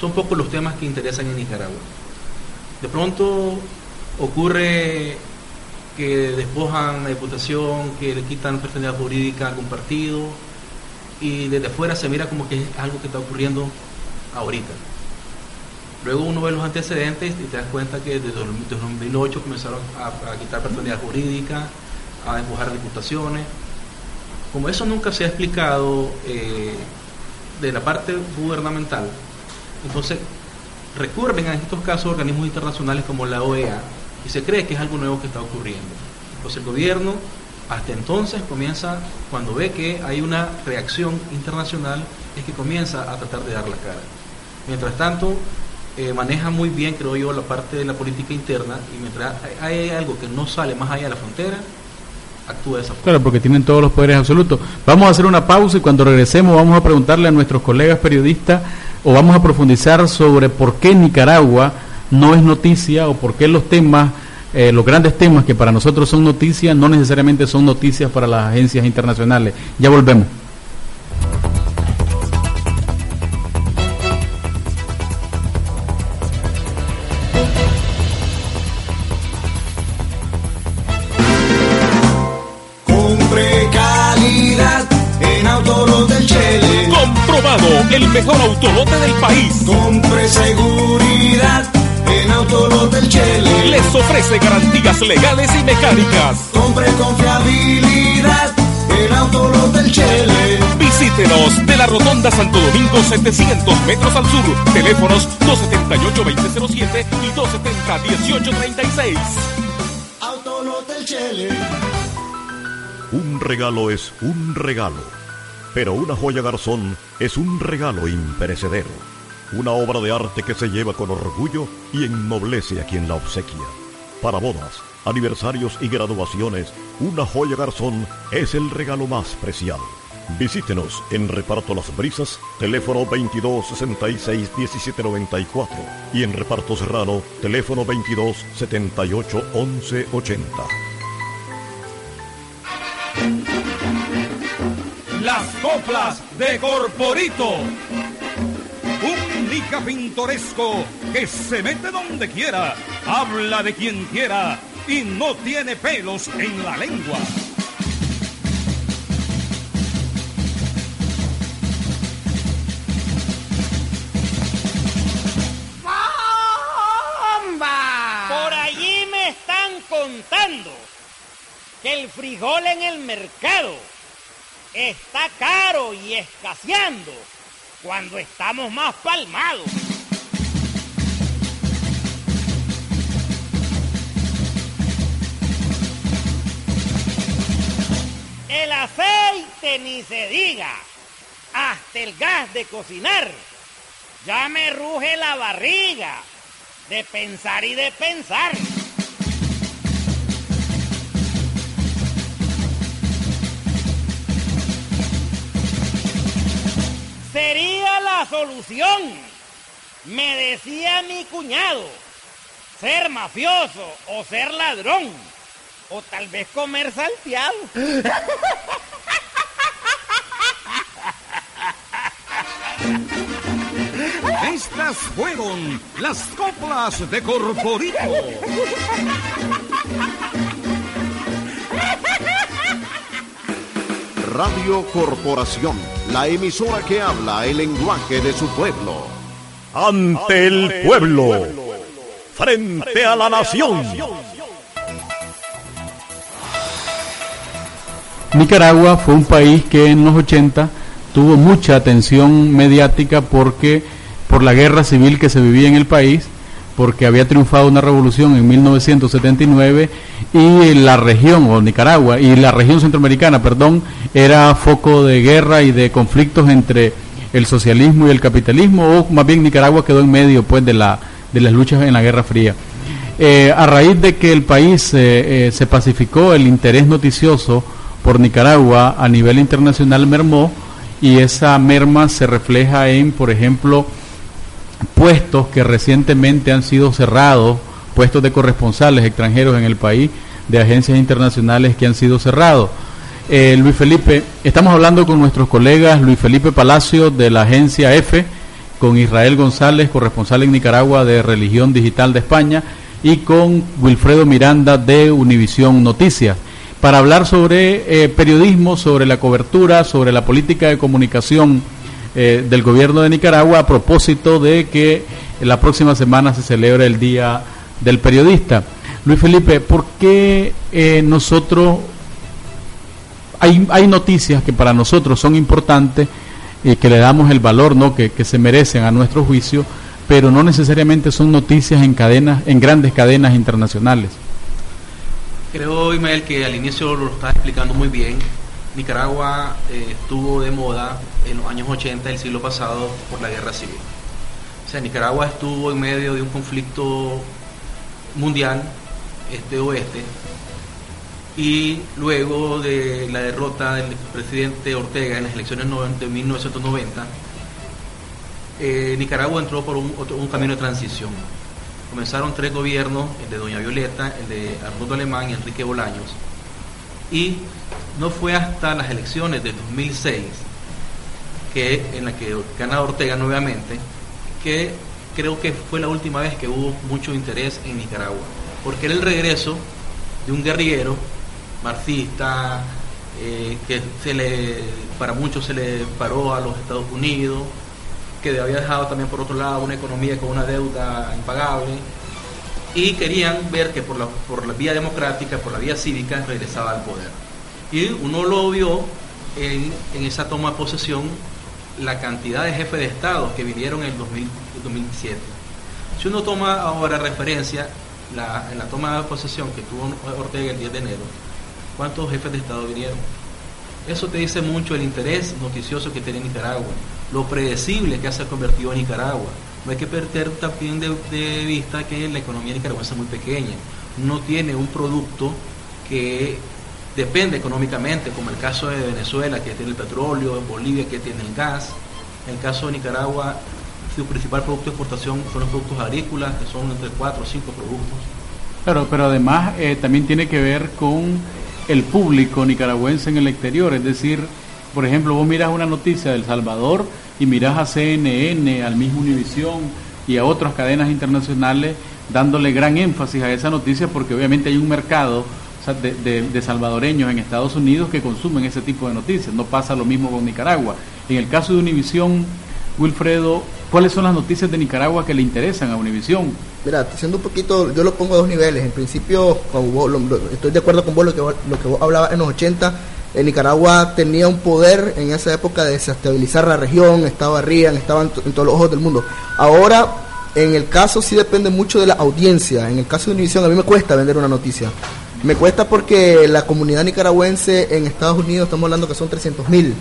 Son pocos los temas que interesan en Nicaragua. De pronto ocurre que despojan la diputación, que le quitan personalidad jurídica a algún partido y desde afuera se mira como que es algo que está ocurriendo ahorita. Luego uno ve los antecedentes y te das cuenta que desde 2008 comenzaron a, quitar personalidad jurídica, a despojar diputaciones. Como eso nunca se ha explicado eh, de la parte gubernamental, entonces recurren a estos casos organismos internacionales como la OEA y se cree que es algo nuevo que está ocurriendo. Entonces el gobierno hasta entonces comienza, cuando ve que hay una reacción internacional, es que comienza a tratar de dar la cara. Mientras tanto, eh, maneja muy bien, creo yo, la parte de la política interna y mientras hay algo que no sale más allá de la frontera, actúa de esa forma. Claro, porque tienen todos los poderes absolutos. Vamos a hacer una pausa y cuando regresemos vamos a preguntarle a nuestros colegas periodistas o vamos a profundizar sobre por qué Nicaragua no es noticia o por qué los temas, eh, los grandes temas que para nosotros son noticias, no necesariamente son noticias para las agencias internacionales. Ya volvemos. El mejor autolote del país. Compre seguridad en Autolote El Chele. Les ofrece garantías legales y mecánicas. Compre confiabilidad en Autolote El Chele. Visítenos de la Rotonda Santo Domingo 700 metros al sur. Teléfonos 278-2007 y 270-1836. Autolote El Chele. Un regalo es un regalo pero una joya garzón es un regalo imperecedero, una obra de arte que se lleva con orgullo y ennoblece a quien la obsequia. Para bodas, aniversarios y graduaciones, una joya garzón es el regalo más preciado. Visítenos en Reparto Las Brisas, teléfono 22 66 17 94 y en Reparto Serrano, teléfono 22 78 11 80 las coplas de Corporito. Un lica pintoresco que se mete donde quiera, habla de quien quiera y no tiene pelos en la lengua. ¡Bomba! Por allí me están contando que el frijol en el mercado está caro y escaseando cuando estamos más palmados. El aceite ni se diga, hasta el gas de cocinar, ya me ruge la barriga de pensar y de pensar. Sería la solución, me decía mi cuñado, ser mafioso o ser ladrón, o tal vez comer salteado. Estas fueron las coplas de Corporito. Radio Corporación, la emisora que habla el lenguaje de su pueblo. Ante el pueblo, frente a la nación. Nicaragua fue un país que en los 80 tuvo mucha atención mediática porque por la guerra civil que se vivía en el país porque había triunfado una revolución en 1979 y la región, o Nicaragua, y la región centroamericana, perdón, era foco de guerra y de conflictos entre el socialismo y el capitalismo, o más bien Nicaragua quedó en medio pues de, la, de las luchas en la Guerra Fría. Eh, a raíz de que el país eh, eh, se pacificó, el interés noticioso por Nicaragua a nivel internacional mermó y esa merma se refleja en, por ejemplo, puestos que recientemente han sido cerrados, puestos de corresponsales extranjeros en el país, de agencias internacionales que han sido cerrados. Eh, Luis Felipe, estamos hablando con nuestros colegas Luis Felipe Palacio de la agencia EFE, con Israel González, corresponsal en Nicaragua de Religión Digital de España, y con Wilfredo Miranda de Univisión Noticias para hablar sobre eh, periodismo, sobre la cobertura, sobre la política de comunicación eh, del gobierno de Nicaragua a propósito de que la próxima semana se celebra el Día del Periodista. Luis Felipe, ¿por qué eh, nosotros hay, hay noticias que para nosotros son importantes y que le damos el valor ¿no? que, que se merecen a nuestro juicio, pero no necesariamente son noticias en cadenas, en grandes cadenas internacionales? Creo, Imael, que al inicio lo estás explicando muy bien. Nicaragua eh, estuvo de moda en los años 80 del siglo pasado por la guerra civil. O sea, Nicaragua estuvo en medio de un conflicto mundial, este-oeste, y luego de la derrota del presidente Ortega en las elecciones de 1990, eh, Nicaragua entró por un, un camino de transición comenzaron tres gobiernos, el de Doña Violeta, el de Arnoldo Alemán y Enrique Bolaños. Y no fue hasta las elecciones de 2006, que, en la que gana Ortega nuevamente, que creo que fue la última vez que hubo mucho interés en Nicaragua, porque era el regreso de un guerrillero marxista, eh, que se le, para muchos se le paró a los Estados Unidos, que había dejado también por otro lado una economía con una deuda impagable y querían ver que por la, por la vía democrática, por la vía cívica, regresaba al poder. Y uno lo vio en, esa toma de posesión la cantidad de jefes de Estado que vinieron en el 2007. Si uno toma ahora referencia la, en la toma de posesión que tuvo Ortega el 10 de enero, ¿cuántos jefes de Estado vinieron? Eso te dice mucho el interés noticioso que tiene Nicaragua, lo predecible que se ha convertido en Nicaragua. No hay que perder también de, vista que la economía nicaragüense es muy pequeña. No tiene un producto que depende económicamente, como el caso de Venezuela, que tiene el petróleo, Bolivia, que tiene el gas. En el caso de Nicaragua, su principal producto de exportación son los productos agrícolas, que son entre 4 o 5 productos. Pero, pero además eh, también tiene que ver con el público nicaragüense en el exterior. Es decir, por ejemplo, vos miras una noticia del Salvador y miras a CNN, al mismo Univisión y a otras cadenas internacionales dándole gran énfasis a esa noticia porque obviamente hay un mercado de, salvadoreños en Estados Unidos que consumen ese tipo de noticias. No pasa lo mismo con Nicaragua. En el caso de Univisión, Wilfredo, ¿cuáles son las noticias de Nicaragua que le interesan a Univisión? Mira, siendo un poquito, yo lo pongo a dos niveles. En principio, estoy de acuerdo con vos lo que, lo que vos hablabas en los 80. En Nicaragua tenía un poder en esa época de desestabilizar la región, estaba Rían, estaban en todos los ojos del mundo. Ahora, en el caso sí depende mucho de la audiencia. En el caso de Univisión, a mí me cuesta vender una noticia. Me cuesta porque la comunidad nicaragüense en Estados Unidos, estamos hablando que son 300 mil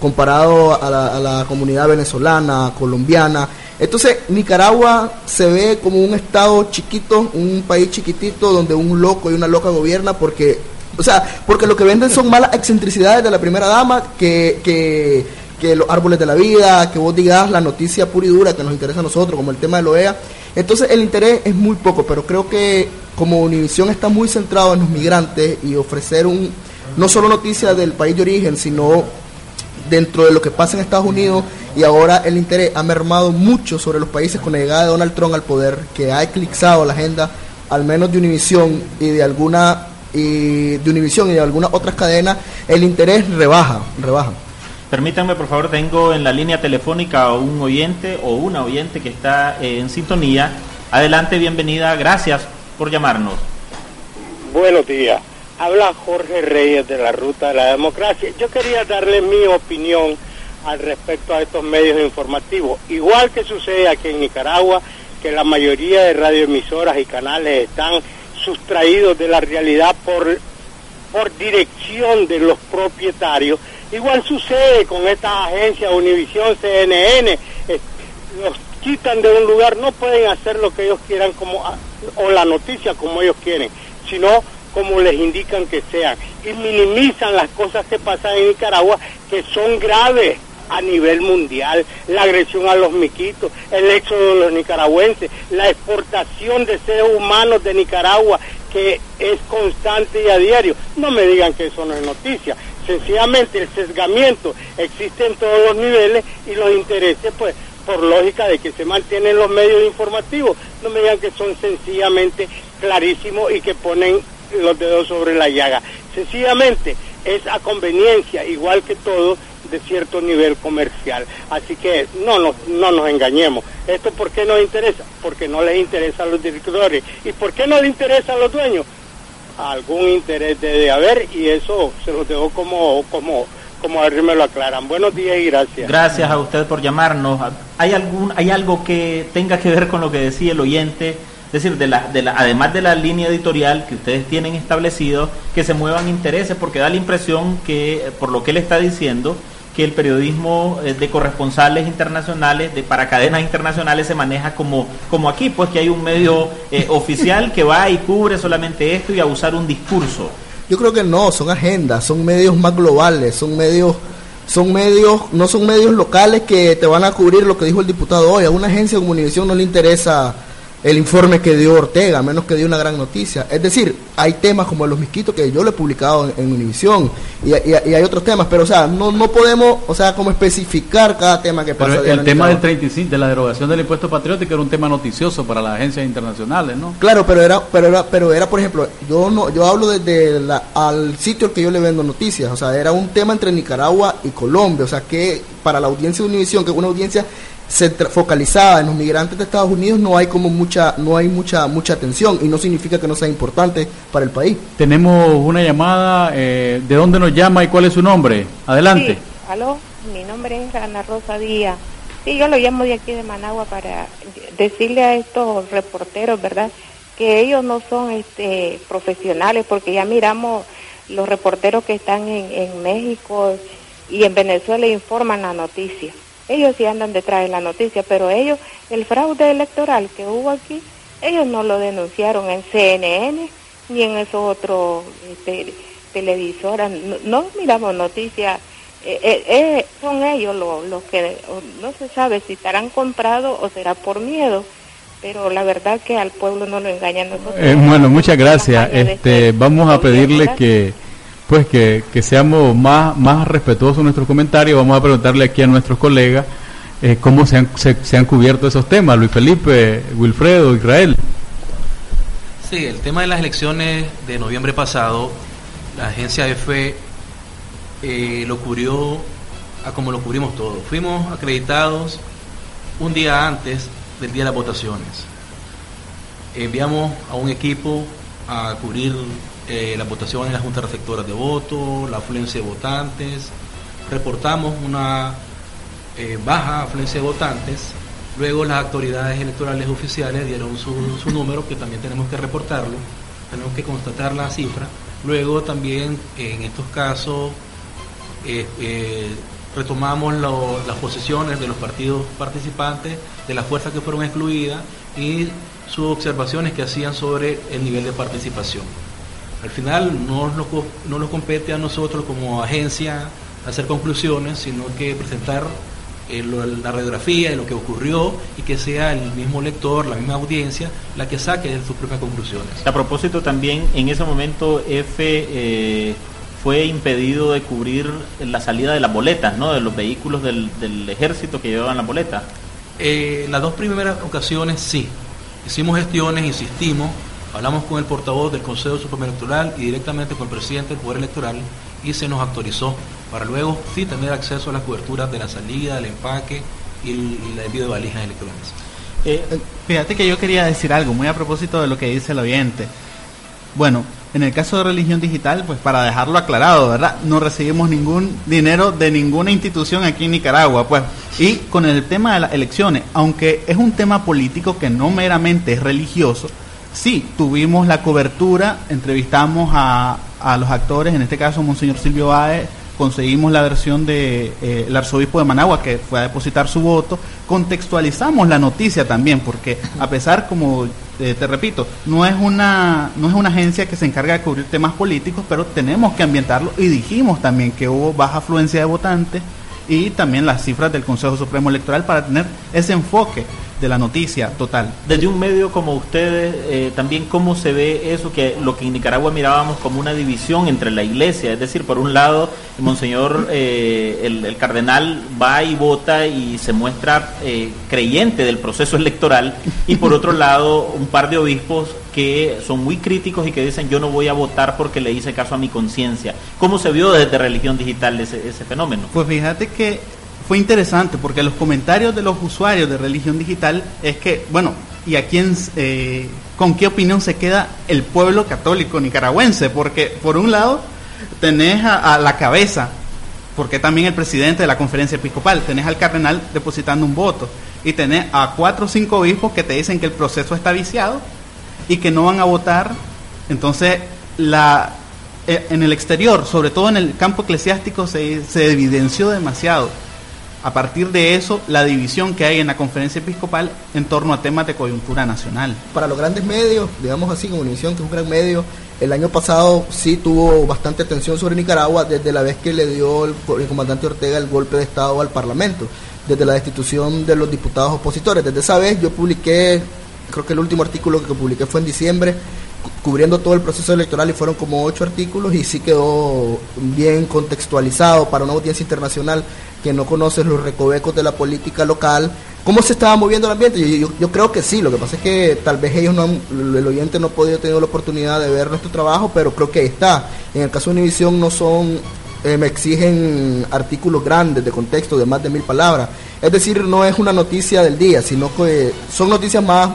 comparado a la, comunidad venezolana, colombiana. Entonces, Nicaragua se ve como un estado chiquito, un país chiquitito donde un loco y una loca gobierna porque, o sea, porque lo que venden son malas excentricidades de la primera dama que, que, los árboles de la vida, que vos digas la noticia pura y dura que nos interesa a nosotros, como el tema de la OEA. Entonces, el interés es muy poco, pero creo que como Univisión está muy centrado en los migrantes y ofrecer un no solo noticias del país de origen, sino dentro de lo que pasa en Estados Unidos y ahora el interés ha mermado mucho sobre los países con la llegada de Donald Trump al poder, que ha eclipsado la agenda al menos de Univision y de alguna y de Univision y de algunas otras cadenas, el interés rebaja, rebaja. Permítanme, por favor, tengo en la línea telefónica a un oyente o una oyente que está eh, en sintonía. Adelante, bienvenida, gracias por llamarnos. Buenos días. Habla Jorge Reyes de la Ruta de la Democracia. Yo quería darle mi opinión al respecto a estos medios informativos. Igual que sucede aquí en Nicaragua, que la mayoría de radioemisoras y canales están sustraídos de la realidad por, por dirección de los propietarios. Igual sucede con estas agencias, Univisión, CNN, eh, los quitan de un lugar, no pueden hacer lo que ellos quieran como, o la noticia como ellos quieren, sino como les indican que sean. Y minimizan las cosas que pasan en Nicaragua que son graves a nivel mundial, la agresión a los miquitos, el éxodo de los nicaragüenses, la exportación de seres humanos de Nicaragua que es constante y a diario. No me digan que eso no es noticia. Sencillamente el sesgamiento existe en todos los niveles y los intereses pues por lógica de que se mantienen los medios informativos. No me digan que son sencillamente clarísimos y que ponen los dedos sobre la llaga. Sencillamente es a conveniencia, igual que todo, de cierto nivel comercial. Así que no nos, no nos engañemos. ¿Esto por qué nos interesa? Porque no les interesa a los directores. ¿Y por qué no les interesa a los dueños? Algún interés debe haber y eso se lo dejo como, como, como a ver me lo aclaran. Buenos días y gracias. Gracias a usted por llamarnos. ¿Hay, algún, ¿Hay algo que tenga que ver con lo que decía el oyente? Es decir, de la, de la, además de la línea editorial que ustedes tienen establecido, que se muevan intereses, porque da la impresión que, por lo que él está diciendo, que el periodismo eh, de corresponsales internacionales, de para cadenas internacionales, se maneja como, como aquí, pues que hay un medio eh, oficial que va y cubre solamente esto y a usar un discurso. Yo creo que no, son agendas, son medios más globales, son medios son medios, no son medios locales que te van a cubrir lo que dijo el diputado hoy. A una agencia de comunicación no le interesa el informe que dio Ortega, a menos que dio una gran noticia. Es decir, hay temas como los misquitos que yo lo he publicado en, Univisión y, hay otros temas, pero o sea, no, no podemos, o sea, como especificar cada tema que pasa. Pero el tema del 35, de la derogación del impuesto patriótico era un tema noticioso para las agencias internacionales, ¿no? Claro, pero era, pero era, pero era, por ejemplo, yo no, yo hablo desde la, al sitio al que yo le vendo noticias, o sea, era un tema entre Nicaragua y Colombia, o sea, que para la audiencia de Univisión, que es una audiencia focalizada en los migrantes de Estados Unidos no hay como mucha no hay mucha mucha atención y no significa que no sea importante para el país. Tenemos una llamada eh, de dónde nos llama y cuál es su nombre adelante. Sí, aló mi nombre es Ana Rosa Díaz. Sí yo lo llamo de aquí de Managua para decirle a estos reporteros verdad que ellos no son este profesionales porque ya miramos los reporteros que están en, en México y en Venezuela informan la noticia ellos sí andan detrás de la noticia, pero ellos, el fraude electoral que hubo aquí, ellos no lo denunciaron en CNN ni en esos otros este, televisoras. No, miramos noticias. Eh, eh, eh, son ellos los, que no se sabe si estarán comprados o será por miedo pero la verdad que al pueblo no lo engañan nosotros. bueno, muchas gracias. Este, vamos a pedirle que pues que, seamos más, más respetuosos en nuestros comentarios. Vamos a preguntarle aquí a nuestros colegas eh, cómo se han, se, han cubierto esos temas. Luis Felipe, Wilfredo, Israel. Sí, el tema de las elecciones de noviembre pasado, la agencia EFE eh, lo cubrió a como lo cubrimos todos. Fuimos acreditados un día antes del día de las votaciones. Enviamos a un equipo a cubrir eh, la votación en las juntas receptoras de voto, la afluencia de votantes, reportamos una eh, baja afluencia de votantes, luego las autoridades electorales oficiales dieron su, número, que también tenemos que reportarlo, tenemos que constatar la cifra, luego también en estos casos eh, retomamos las posiciones de los partidos participantes, de las fuerzas que fueron excluidas y sus observaciones que hacían sobre el nivel de participación. Al final no nos, no nos compete a nosotros como agencia hacer conclusiones, sino que presentar eh, la radiografía de lo que ocurrió y que sea el mismo lector, la misma audiencia, la que saque sus propias conclusiones. A propósito también, en ese momento F eh, fue impedido de cubrir la salida de las boletas, ¿no? De los vehículos del, ejército que llevaban las boletas. Eh, las dos primeras ocasiones sí. Hicimos gestiones, insistimos, Hablamos con el portavoz del Consejo Supremo Electoral y directamente con el presidente del Poder Electoral y se nos autorizó para luego sí tener acceso a las coberturas de la salida, del empaque y el, envío de valijas electrónicas. Eh, fíjate que yo quería decir algo muy a propósito de lo que dice el oyente. Bueno, en el caso de religión digital, pues para dejarlo aclarado, ¿verdad? No recibimos ningún dinero de ninguna institución aquí en Nicaragua, pues. Y con el tema de las elecciones, aunque es un tema político que no meramente es religioso, Sí, tuvimos la cobertura, entrevistamos a, a los actores, en este caso Monseñor Silvio Baez, conseguimos la versión del de, eh, arzobispo de Managua que fue a depositar su voto, contextualizamos la noticia también, porque a pesar, como eh, te repito, no es, una, no es una agencia que se encarga de cubrir temas políticos, pero tenemos que ambientarlo y dijimos también que hubo baja afluencia de votantes y también las cifras del Consejo Supremo Electoral para tener ese enfoque de la noticia total. Desde un medio como ustedes, eh, también cómo se ve eso, que lo que en Nicaragua mirábamos como una división entre la iglesia, es decir, por un lado, el monseñor, eh, el, cardenal va y vota y se muestra eh, creyente del proceso electoral, y por otro lado, un par de obispos que son muy críticos y que dicen yo no voy a votar porque le hice caso a mi conciencia. ¿Cómo se vio desde religión digital ese, ese fenómeno? Pues fíjate que fue interesante porque los comentarios de los usuarios de religión digital es que, bueno, ¿y a quién, eh, con qué opinión se queda el pueblo católico nicaragüense? Porque por un lado tenés a, la cabeza, porque también el presidente de la conferencia episcopal, tenés al cardenal depositando un voto y tenés a cuatro o cinco obispos que te dicen que el proceso está viciado y que no van a votar. Entonces, la, eh, en el exterior, sobre todo en el campo eclesiástico, se, se evidenció demasiado a partir de eso la división que hay en la conferencia episcopal en torno a temas de coyuntura nacional. Para los grandes medios, digamos así, como Univisión, que es un gran medio, el año pasado sí tuvo bastante atención sobre Nicaragua desde la vez que le dio el, comandante Ortega el golpe de Estado al Parlamento, desde la destitución de los diputados opositores. Desde esa vez yo publiqué, creo que el último artículo que publiqué fue en diciembre, cubriendo todo el proceso electoral y fueron como ocho artículos y sí quedó bien contextualizado para una audiencia internacional que no conoce los recovecos de la política local, cómo se estaba moviendo el ambiente. Yo, creo que sí, lo que pasa es que tal vez ellos no el oyente no ha podido tener la oportunidad de ver nuestro trabajo, pero creo que está. En el caso de Univisión no son, eh, me exigen artículos grandes de contexto de más de mil palabras. Es decir, no es una noticia del día, sino que son noticias más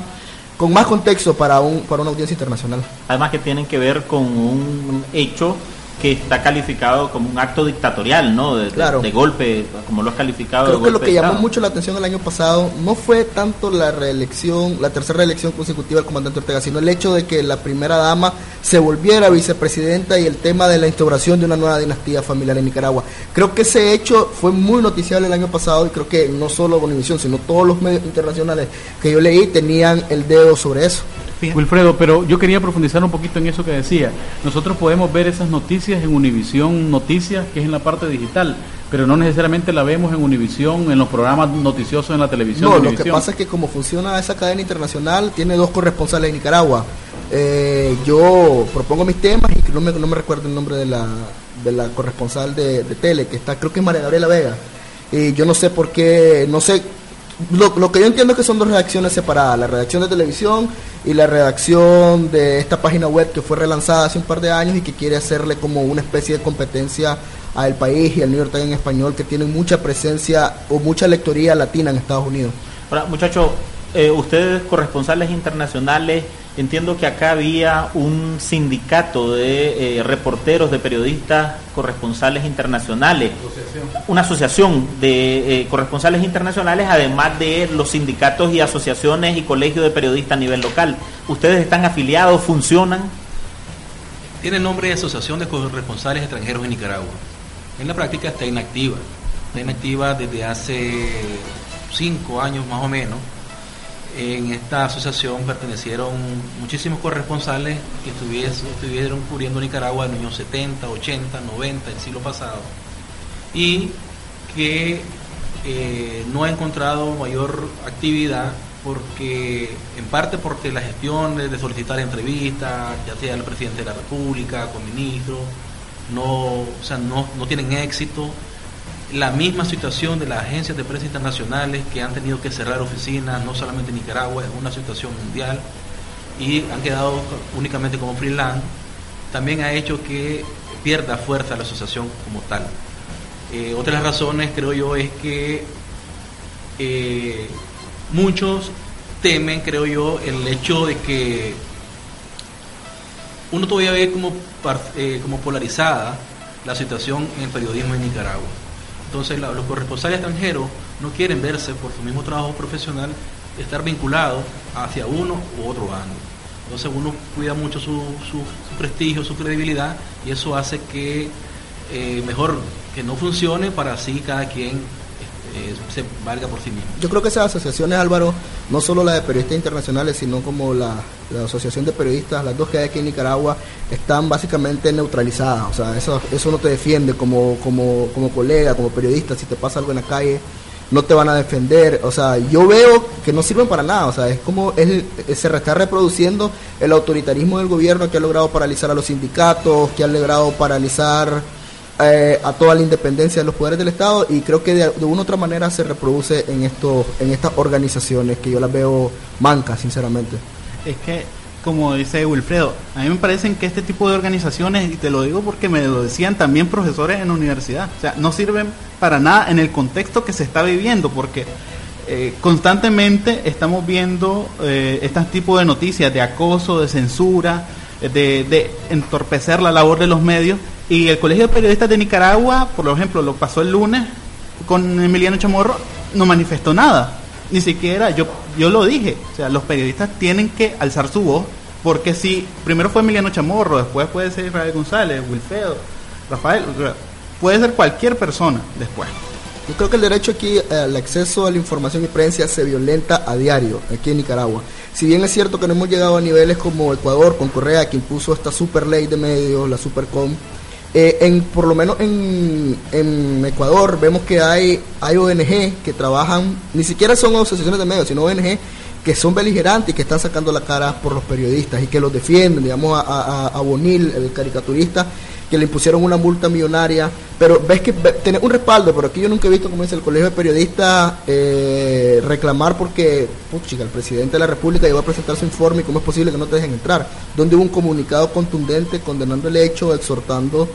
con más contexto para, un, para una audiencia internacional. Además que tienen que ver con un hecho que está calificado como un acto dictatorial, ¿no? De, de, golpe, como lo has calificado. Creo que lo que llamó mucho la atención el año pasado no fue tanto la reelección, la tercera reelección consecutiva del comandante Ortega, sino el hecho de que la primera dama se volviera vicepresidenta y el tema de la instauración de una nueva dinastía familiar en Nicaragua. Creo que ese hecho fue muy noticiable el año pasado y creo que no solo Univisión, sino todos los medios internacionales que yo leí tenían el dedo sobre eso. Wilfredo, pero yo quería profundizar un poquito en eso que decía. Nosotros podemos ver esas noticias en Univisión Noticias, que es en la parte digital, pero no necesariamente la vemos en Univisión, en los programas noticiosos en la televisión. No, lo que pasa es que como funciona esa cadena internacional, tiene dos corresponsales en Nicaragua. Eh, yo propongo mis temas y no me, no me recuerdo el nombre de la, de la corresponsal de, de tele, que está, creo que es María Gabriela Vega. Y yo no sé por qué, no sé lo, lo, que yo entiendo es que son dos redacciones separadas, la redacción de televisión y la redacción de esta página web que fue relanzada hace un par de años y que quiere hacerle como una especie de competencia al país y al New York Times en español que tienen mucha presencia o mucha lectoría latina en Estados Unidos. Ahora, muchachos, eh, ustedes corresponsales internacionales, entiendo que acá había un sindicato de eh, reporteros, de periodistas corresponsales internacionales, una asociación de eh, corresponsales internacionales, además de los sindicatos y asociaciones y colegios de periodistas a nivel local. ¿Ustedes están afiliados, funcionan? Tiene nombre de Asociación de Corresponsales Extranjeros en Nicaragua. En la práctica está inactiva. Está inactiva desde hace cinco años más o menos en esta asociación pertenecieron muchísimos corresponsales que estuvieron cubriendo Nicaragua en los años 70, 80, 90, el siglo pasado, y que eh, no ha encontrado mayor actividad porque, en parte porque las gestiones de solicitar entrevistas, ya sea el presidente de la República, con ministros, no, o sea, no, no tienen éxito la misma situación de las agencias de prensa internacionales que han tenido que cerrar oficinas, no solamente en Nicaragua, es una situación mundial y han quedado únicamente como freelance, también ha hecho que pierda fuerza la asociación como tal. Eh, otras razones, creo yo, es que eh, muchos temen, creo yo, el hecho de que uno todavía ve como, eh, como polarizada la situación en el periodismo en Nicaragua. Entonces los corresponsales extranjeros no quieren verse por su mismo trabajo profesional estar vinculados hacia uno u otro bando. Entonces uno cuida mucho su, prestigio, su credibilidad y eso hace que eh, mejor que no funcione para así cada quien eh, se valga por sí mismo. Yo creo que esas asociaciones, Álvaro, no solo la de periodistas internacionales, sino como la, Asociación de Periodistas, las dos que hay aquí en Nicaragua, están básicamente neutralizadas. O sea, eso, eso no te defiende como, como, como colega, como periodista, si te pasa algo en la calle. no te van a defender. O sea, yo veo que no sirven para nada. O sea, es como es, se está reproduciendo el autoritarismo del gobierno que ha logrado paralizar a los sindicatos, que ha logrado paralizar eh, a toda la independencia de los poderes del Estado y creo que de, una u otra manera se reproduce en, esto, en estas organizaciones que yo las veo mancas, sinceramente. Es que como dice Wilfredo, a mí me parecen que este tipo de organizaciones, y te lo digo porque me lo decían también profesores en la universidad, o sea, no sirven para nada en el contexto que se está viviendo, porque eh, constantemente estamos viendo eh, este tipo de noticias de acoso, de censura, de, de, entorpecer la labor de los medios, y el Colegio de Periodistas de Nicaragua, por ejemplo, lo pasó el lunes con Emiliano Chamorro, no manifestó nada ni siquiera yo, yo lo dije, o sea, los periodistas tienen que alzar su voz, porque si primero fue Emiliano Chamorro, después puede ser Israel González, Wilfredo, Rafael, puede ser cualquier persona después. Yo creo que el derecho aquí al acceso a la información y prensa se violenta a diario aquí en Nicaragua. Si bien es cierto que no hemos llegado a niveles como Ecuador con Correa, que impuso esta super ley de medios, la Supercom, eh, en, por lo menos en, en, Ecuador vemos que hay, hay ONG que trabajan, ni siquiera son asociaciones de medios, sino ONG que son beligerantes y que están sacando la cara por los periodistas y que los defienden, digamos a, a Bonil, el caricaturista, que le impusieron una multa millonaria, pero ves que tiene un respaldo, pero aquí yo nunca he visto, como dice el Colegio de Periodistas, eh, reclamar porque, chica, el presidente de la República llegó a presentar su informe y cómo es posible que no te dejen entrar, donde hubo un comunicado contundente condenando el hecho, exhortando,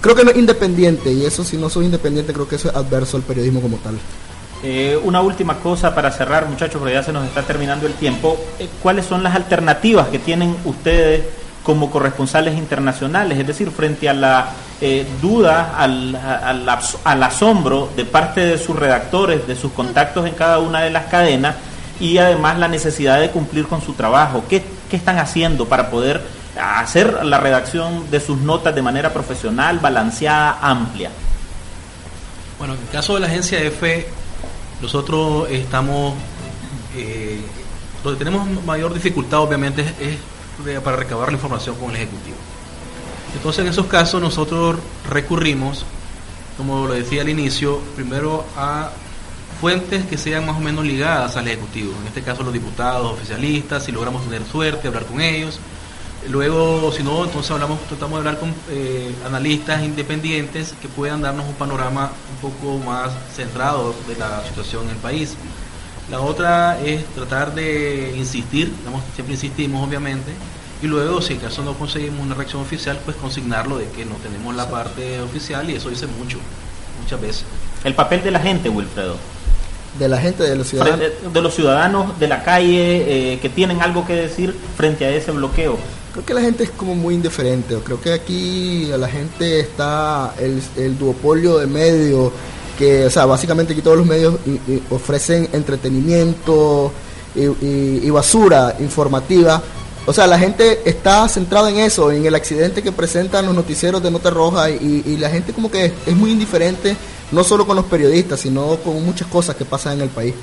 creo que no es independiente, y eso si no soy independiente creo que eso es adverso al periodismo como tal. Eh, una última cosa para cerrar, muchachos, porque ya se nos está terminando el tiempo. Eh, ¿Cuáles son las alternativas que tienen ustedes como corresponsales internacionales, es decir, frente a la eh, duda, al, asombro de parte de sus redactores, de sus contactos en cada una de las cadenas y además la necesidad de cumplir con su trabajo. ¿Qué, qué están haciendo para poder hacer la redacción de sus notas de manera profesional, balanceada, amplia? Bueno, en el caso de la agencia EFE, nosotros estamos, eh, donde tenemos mayor dificultad obviamente es para recabar la información con el Ejecutivo. Entonces, en esos casos, nosotros recurrimos, como lo decía al inicio, primero a fuentes que sean más o menos ligadas al Ejecutivo, en este caso los diputados, oficialistas, si logramos tener suerte, hablar con ellos. Luego, si no, entonces hablamos, tratamos de hablar con eh, analistas independientes que puedan darnos un panorama un poco más centrado de la situación en el país. La otra es tratar de insistir, siempre insistimos obviamente, y luego si acaso no conseguimos una reacción oficial, pues consignarlo de que no tenemos la parte oficial y eso dice mucho, muchas veces. El papel de la gente, Wilfredo. De la gente, de los ciudadanos. De los ciudadanos de la calle eh, que tienen algo que decir frente a ese bloqueo. Creo que la gente es como muy indiferente. Creo que aquí la gente está el, el duopolio de medios que, o sea, básicamente aquí todos los medios ofrecen entretenimiento y, basura informativa. O sea, la gente está centrada en eso, en el accidente que presentan los noticieros de Nota Roja y, la gente como que es, muy indiferente, no solo con los periodistas, sino con muchas cosas que pasan en el país.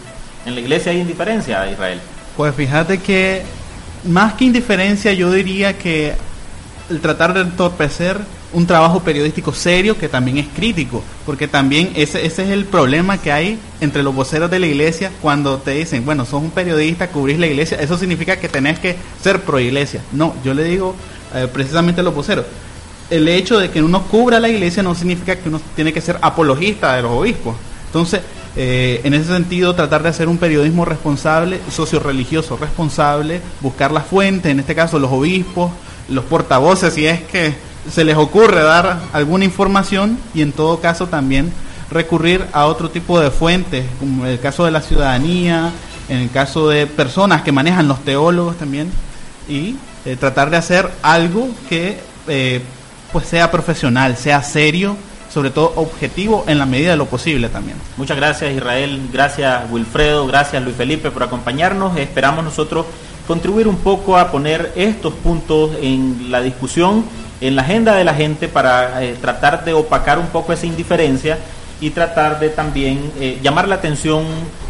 ¿En la iglesia hay indiferencia, Israel? Pues fíjate que más que indiferencia yo diría que el tratar de entorpecer un trabajo periodístico serio que también es crítico, porque también ese, ese es el problema que hay entre los voceros de la iglesia cuando te dicen, bueno, sos un periodista, cubrís la iglesia, eso significa que tenés que ser pro iglesia. No, yo le digo eh, precisamente a los voceros, el hecho de que uno cubra la iglesia no significa que uno tiene que ser apologista de los obispos. Entonces, eh, en ese sentido, tratar de hacer un periodismo responsable, socio-religioso responsable, buscar las fuentes, en este caso los obispos, los portavoces, si es que se les ocurre dar alguna información y en todo caso también recurrir a otro tipo de fuentes, como en el caso de la ciudadanía, en el caso de personas que manejan los teólogos también, y eh, tratar de hacer algo que eh, pues sea profesional, sea serio, sobre todo objetivo en la medida de lo posible también. Muchas gracias Israel, gracias Wilfredo, gracias Luis Felipe por acompañarnos. Esperamos nosotros contribuir un poco a poner estos puntos en la discusión en la agenda de la gente para eh, tratar de opacar un poco esa indiferencia y tratar de también eh, llamar la atención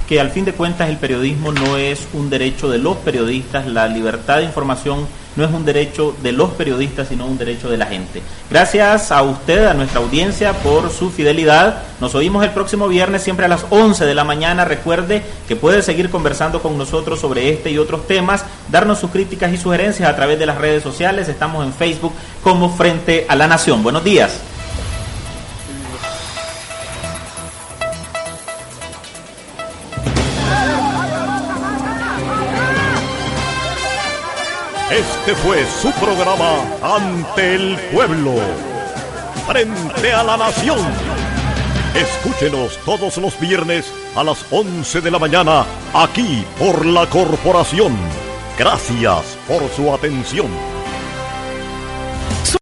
que al fin de cuentas el periodismo no es un derecho de los periodistas, la libertad de información no es un derecho de los periodistas, sino un derecho de la gente. Gracias a usted, a nuestra audiencia, por su fidelidad. Nos oímos el próximo viernes, siempre a las 11 de la mañana. Recuerde que puede seguir conversando con nosotros sobre este y otros temas, darnos sus críticas y sugerencias a través de las redes sociales. Estamos en Facebook como Frente a la Nación. Buenos días. Este fue su programa Ante el Pueblo. Frente a la Nación. Escúchenos todos los viernes a las 11 de la mañana aquí por la Corporación. Gracias por su atención.